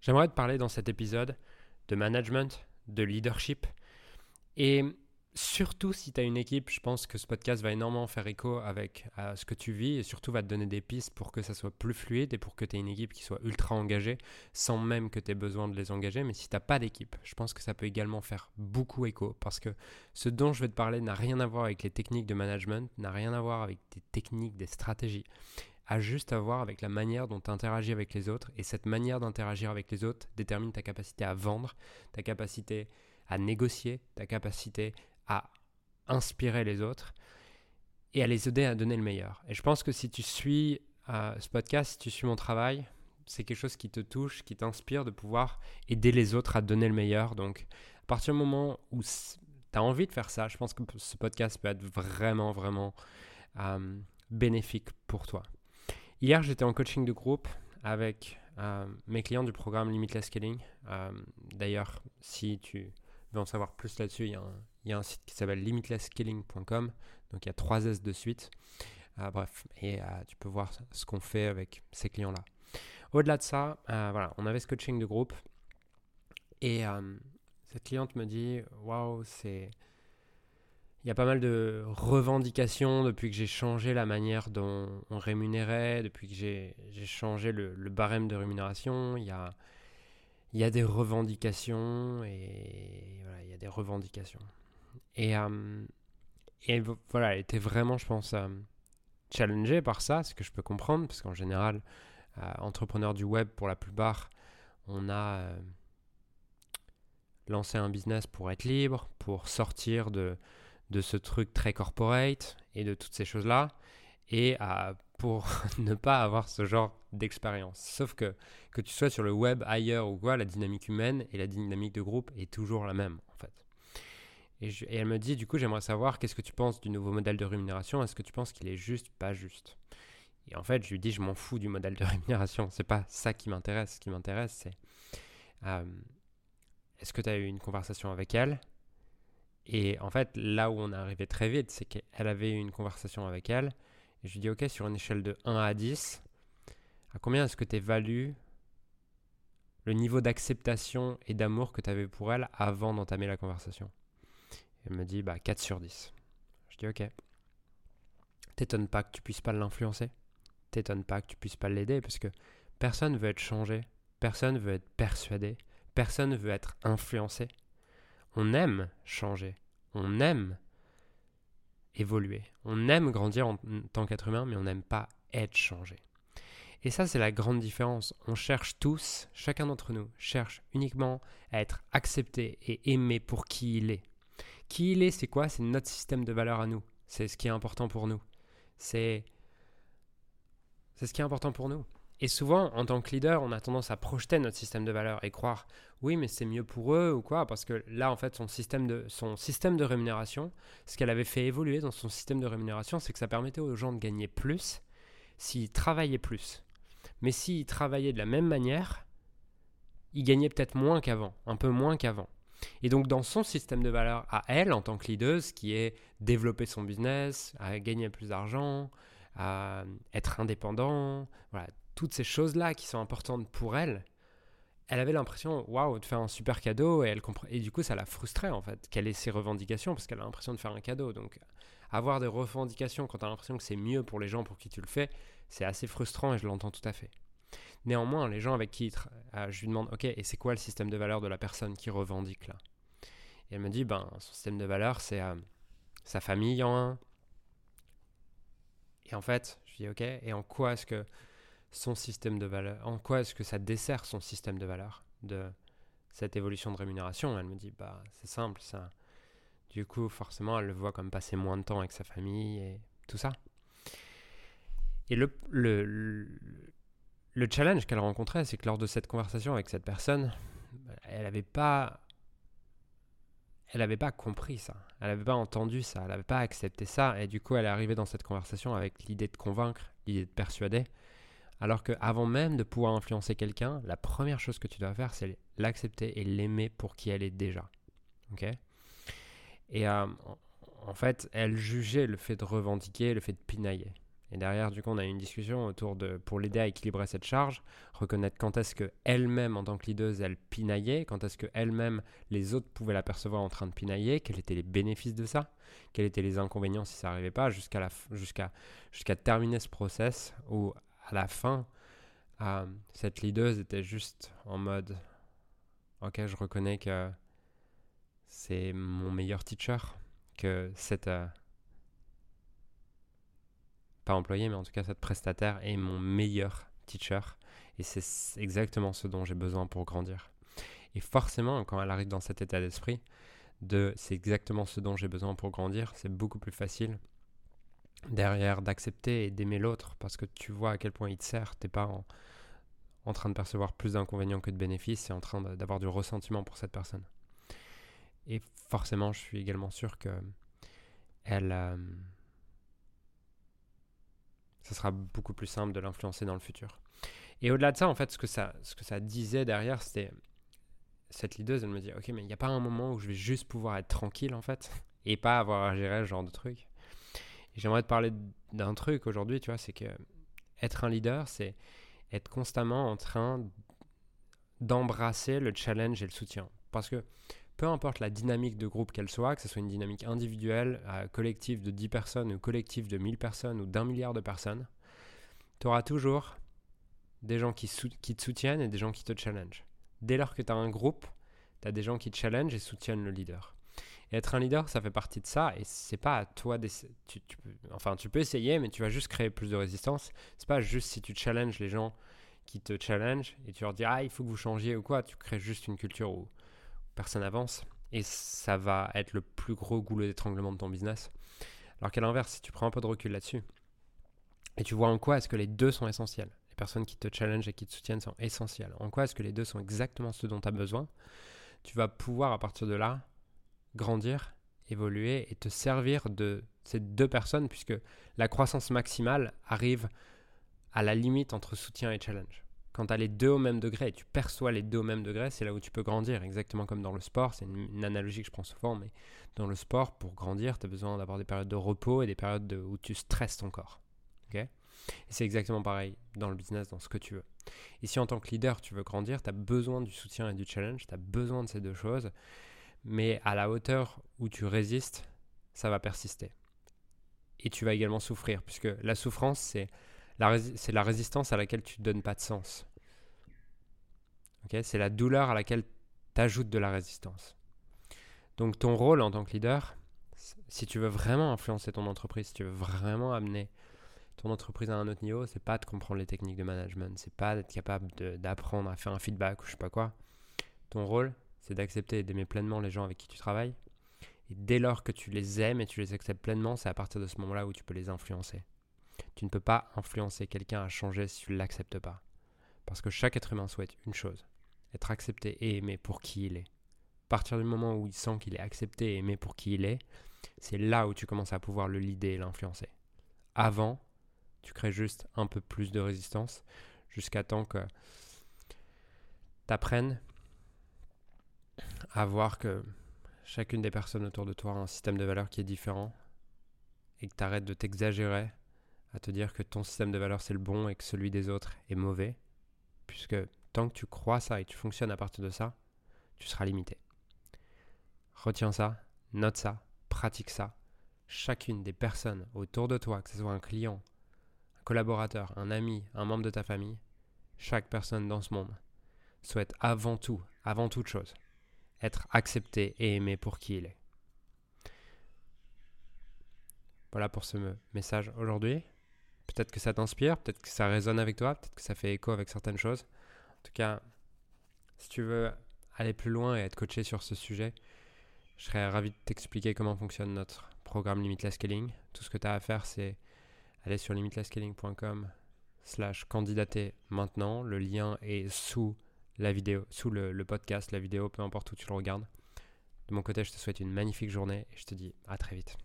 J'aimerais te parler dans cet épisode de management, de leadership et surtout si tu as une équipe, je pense que ce podcast va énormément faire écho avec ce que tu vis et surtout va te donner des pistes pour que ça soit plus fluide et pour que tu aies une équipe qui soit ultra engagée sans même que tu aies besoin de les engager. Mais si tu n'as pas d'équipe, je pense que ça peut également faire beaucoup écho parce que ce dont je vais te parler n'a rien à voir avec les techniques de management, n'a rien à voir avec des techniques, des stratégies a juste à voir avec la manière dont tu interagis avec les autres. Et cette manière d'interagir avec les autres détermine ta capacité à vendre, ta capacité à négocier, ta capacité à inspirer les autres et à les aider à donner le meilleur. Et je pense que si tu suis euh, ce podcast, si tu suis mon travail, c'est quelque chose qui te touche, qui t'inspire de pouvoir aider les autres à donner le meilleur. Donc, à partir du moment où tu as envie de faire ça, je pense que ce podcast peut être vraiment, vraiment euh, bénéfique pour toi. Hier, j'étais en coaching de groupe avec euh, mes clients du programme Limitless Scaling. Euh, d'ailleurs, si tu veux en savoir plus là-dessus, il, y, a un site qui s'appelle limitlessscaling.com. Donc il y a trois S de suite. Euh, bref, et tu peux voir ce qu'on fait avec ces clients-là. Au-delà de ça, voilà, on avait ce coaching de groupe. Et cette cliente me dit Waouh, c'est il y a pas mal de revendications depuis que j'ai changé la manière dont on rémunérait, depuis que j'ai changé le, barème de rémunération. Il y a, des revendications et voilà, il y a des revendications. Et, euh, voilà, elle était vraiment, je pense, euh, challengée par ça, ce que je peux comprendre, parce qu'en général, euh, entrepreneur du web, pour la plupart, on a lancé un business pour être libre, pour sortir de de ce truc très corporate et de toutes ces choses-là, et pour ne pas avoir ce genre d'expérience. Sauf que que tu sois sur le web, ailleurs ou quoi, la dynamique humaine et la dynamique de groupe est toujours la même, en fait. Et, et elle me dit, du coup, j'aimerais savoir qu'est-ce que tu penses du nouveau modèle de rémunération, est-ce que tu penses qu'il est juste, pas juste? Et en fait, je lui dis, je m'en fous du modèle de rémunération, c'est pas ça qui m'intéresse. Ce qui m'intéresse, c'est euh, est-ce que tu as eu une conversation avec elle? Et en fait, là où on est arrivé très vite, c'est qu'elle avait eu une conversation avec elle. Et je lui dis, OK, sur une échelle de 1 à 10, à combien est-ce que tu évalues le niveau d'acceptation et d'amour que tu avais pour elle avant d'entamer la conversation? Elle me dit, bah 4 sur 10. Je dis, OK. T'étonnes pas que tu puisses pas l'influencer T'étonnes pas que tu puisses pas l'aider parce que personne veut être changé, personne veut être persuadé, personne veut être influencé. On aime changer, on aime évoluer, on aime grandir en tant qu'être humain, mais on n'aime pas être changé. Et ça, c'est la grande différence. On cherche tous, chacun d'entre nous, cherche uniquement à être accepté et aimé pour qui il est. Qui il est, c'est quoi? C'est notre système de valeurs à nous. C'est ce qui est important pour nous. C'est c'est ce qui est important pour nous. Et souvent, en tant que leader, on a tendance à projeter notre système de valeurs et croire, oui, mais c'est mieux pour eux ou quoi, parce que là, en fait, son système de, son système de rémunération, ce qu'elle avait fait évoluer dans son système de rémunération, c'est que ça permettait aux gens de gagner plus s'ils travaillaient plus. Mais s'ils travaillaient de la même manière, ils gagnaient peut-être moins qu'avant, un peu moins qu'avant. Et donc dans son système de valeurs à elle, en tant que leader, qui est développer son business, à gagner plus d'argent, à être indépendant, voilà, toutes ces choses-là qui sont importantes pour elle, elle avait l'impression, waouh, de faire un super cadeau et, elle et du coup ça la frustrait en fait qu'elle ait ses revendications parce qu'elle a l'impression de faire un cadeau. Donc avoir des revendications quand tu as l'impression que c'est mieux pour les gens pour qui tu le fais, c'est assez frustrant et je l'entends tout à fait. Néanmoins, les gens avec qui euh, je lui demande, ok, et c'est quoi le système de valeur de la personne qui revendique là? Et elle me dit, ben son système de valeur c'est euh, sa famille en un. Et en fait, je dis, ok, et en quoi est-ce que son système de valeur En quoi est-ce que ça dessert son système de valeur de cette évolution de rémunération? Elle me dit, bah c'est simple, ça. Du coup, forcément, elle le voit comme passer moins de temps avec sa famille et tout ça. Et le, le, le challenge qu'elle rencontrait, c'est que lors de cette conversation avec cette personne, elle n'avait pas elle n'avait pas compris ça, elle n'avait pas entendu ça, elle n'avait pas accepté ça, et du coup elle est arrivée dans cette conversation avec l'idée de convaincre, l'idée de persuader, alors qu'avant même de pouvoir influencer quelqu'un, la première chose que tu dois faire, c'est l'accepter et l'aimer pour qui elle est déjà. Ok? Et euh, en fait, elle jugeait le fait de revendiquer, le fait de pinailler. Et derrière, du coup, on a eu une discussion autour de, pour l'aider à équilibrer cette charge, reconnaître quand est-ce qu'elle-même, en tant que leader, elle pinaillait, quand est-ce qu'elle-même, les autres pouvaient l'apercevoir en train de pinailler, quels étaient les bénéfices de ça, quels étaient les inconvénients si ça n'arrivait pas, jusqu'à jusqu'à jusqu'à terminer ce process où, à la fin, euh, cette leader était juste en mode Ok, je reconnais que c'est mon meilleur teacher, que cette. Euh, pas employé, mais en tout cas cette prestataire est mon meilleur teacher. Et c'est exactement ce dont j'ai besoin pour grandir. Et forcément, quand elle arrive dans cet état d'esprit, de c'est exactement ce dont j'ai besoin pour grandir, c'est beaucoup plus facile derrière d'accepter et d'aimer l'autre parce que tu vois à quel point il te sert. T'es pas en, train de percevoir plus d'inconvénients que de bénéfices et en train d'avoir du ressentiment pour cette personne. Et forcément, je suis également sûr que elle, euh, ça sera beaucoup plus simple de l'influencer dans le futur. Et au-delà de ça, en fait, ce que ça, ce que ça disait derrière, c'était cette leaduse, elle me dit, ok, mais il n'y a pas un moment où je vais juste pouvoir être tranquille, en fait, et pas avoir à gérer ce genre de truc. J'aimerais te parler d'un truc aujourd'hui, tu vois, c'est que être un leader, c'est être constamment en train d'embrasser le challenge et le soutien. Parce que peu importe la dynamique de groupe qu'elle soit, que ce soit une dynamique individuelle, euh, collective de 10 personnes ou collective de 1000 personnes ou d'un milliard de personnes, tu auras toujours des gens qui, te soutiennent et des gens qui te challengent. Dès lors que tu as un groupe, tu as des gens qui te challengent et soutiennent le leader. Et être un leader, ça fait partie de ça et c'est pas à toi d'essayer. Enfin, tu peux essayer, mais tu vas juste créer plus de résistance. C'est pas juste si tu challenges les gens qui te challenge et tu leur dis ah il faut que vous changiez ou quoi, tu crées juste une culture où personne avance et ça va être le plus gros goulot d'étranglement de ton business. Alors qu'à l'inverse, si tu prends un peu de recul là-dessus et tu vois en quoi est-ce que les deux sont essentiels, les personnes qui te challenge et qui te soutiennent sont essentielles, en quoi est-ce que les deux sont exactement ce dont tu as besoin, tu vas pouvoir à partir de là grandir, évoluer et te servir de ces deux personnes puisque la croissance maximale arrive à la limite entre soutien et challenge. Quand tu as les deux au même degré et tu perçois les deux au même degré, c'est là où tu peux grandir, exactement comme dans le sport. C'est une, analogie que je prends souvent, mais dans le sport, pour grandir, tu as besoin d'avoir des périodes de repos et des périodes où tu stresses ton corps. et c'est exactement pareil dans le business, dans ce que tu veux. Et si en tant que leader, tu veux grandir, tu as besoin du soutien et du challenge, tu as besoin de ces deux choses, mais à la hauteur où tu résistes, ça va persister. Et tu vas également souffrir, puisque la souffrance, c'est la résistance à laquelle tu ne donnes pas de sens. c'est la douleur à laquelle tu ajoutes de la résistance. Donc ton rôle en tant que leader, si tu veux vraiment influencer ton entreprise, si tu veux vraiment amener ton entreprise à un autre niveau, c'est pas de comprendre les techniques de management, c'est pas d'être capable d'apprendre à faire un feedback ou je sais pas quoi. Ton rôle, c'est d'accepter et d'aimer pleinement les gens avec qui tu travailles. Et dès lors que tu les aimes et tu les acceptes pleinement, c'est à partir de ce moment-là où tu peux les influencer. Tu ne peux pas influencer quelqu'un à changer si tu ne l'acceptes pas. Parce que chaque être humain souhaite une chose, être accepté et aimé pour qui il est. À partir du moment où il sent qu'il est accepté et aimé pour qui il est, c'est là où tu commences à pouvoir le leader et l'influencer. Avant, tu crées juste un peu plus de résistance jusqu'à temps que tu apprennes à voir que chacune des personnes autour de toi a un système de valeurs qui est différent et que tu arrêtes de t'exagérer à te dire que ton système de valeurs c'est le bon et que celui des autres est mauvais, puisque tant que tu crois ça et tu fonctionnes à partir de ça, tu seras limité. Retiens ça, note ça, pratique ça. Chacune des personnes autour de toi, que ce soit un client, un collaborateur, un ami, un membre de ta famille, chaque personne dans ce monde souhaite avant tout, avant toute chose, être accepté et aimé pour qui il est. Voilà pour ce message aujourd'hui. Peut-être que ça t'inspire, peut-être que ça résonne avec toi, peut-être que ça fait écho avec certaines choses. En tout cas, si tu veux aller plus loin et être coaché sur ce sujet, je serais ravi de t'expliquer comment fonctionne notre programme Limitless Scaling. Tout ce que tu as à faire, c'est aller sur limitlessscaling.com slash candidater maintenant. Le lien est sous la vidéo, sous le, le podcast, la vidéo, peu importe où tu le regardes. De mon côté, je te souhaite une magnifique journée et je te dis à très vite.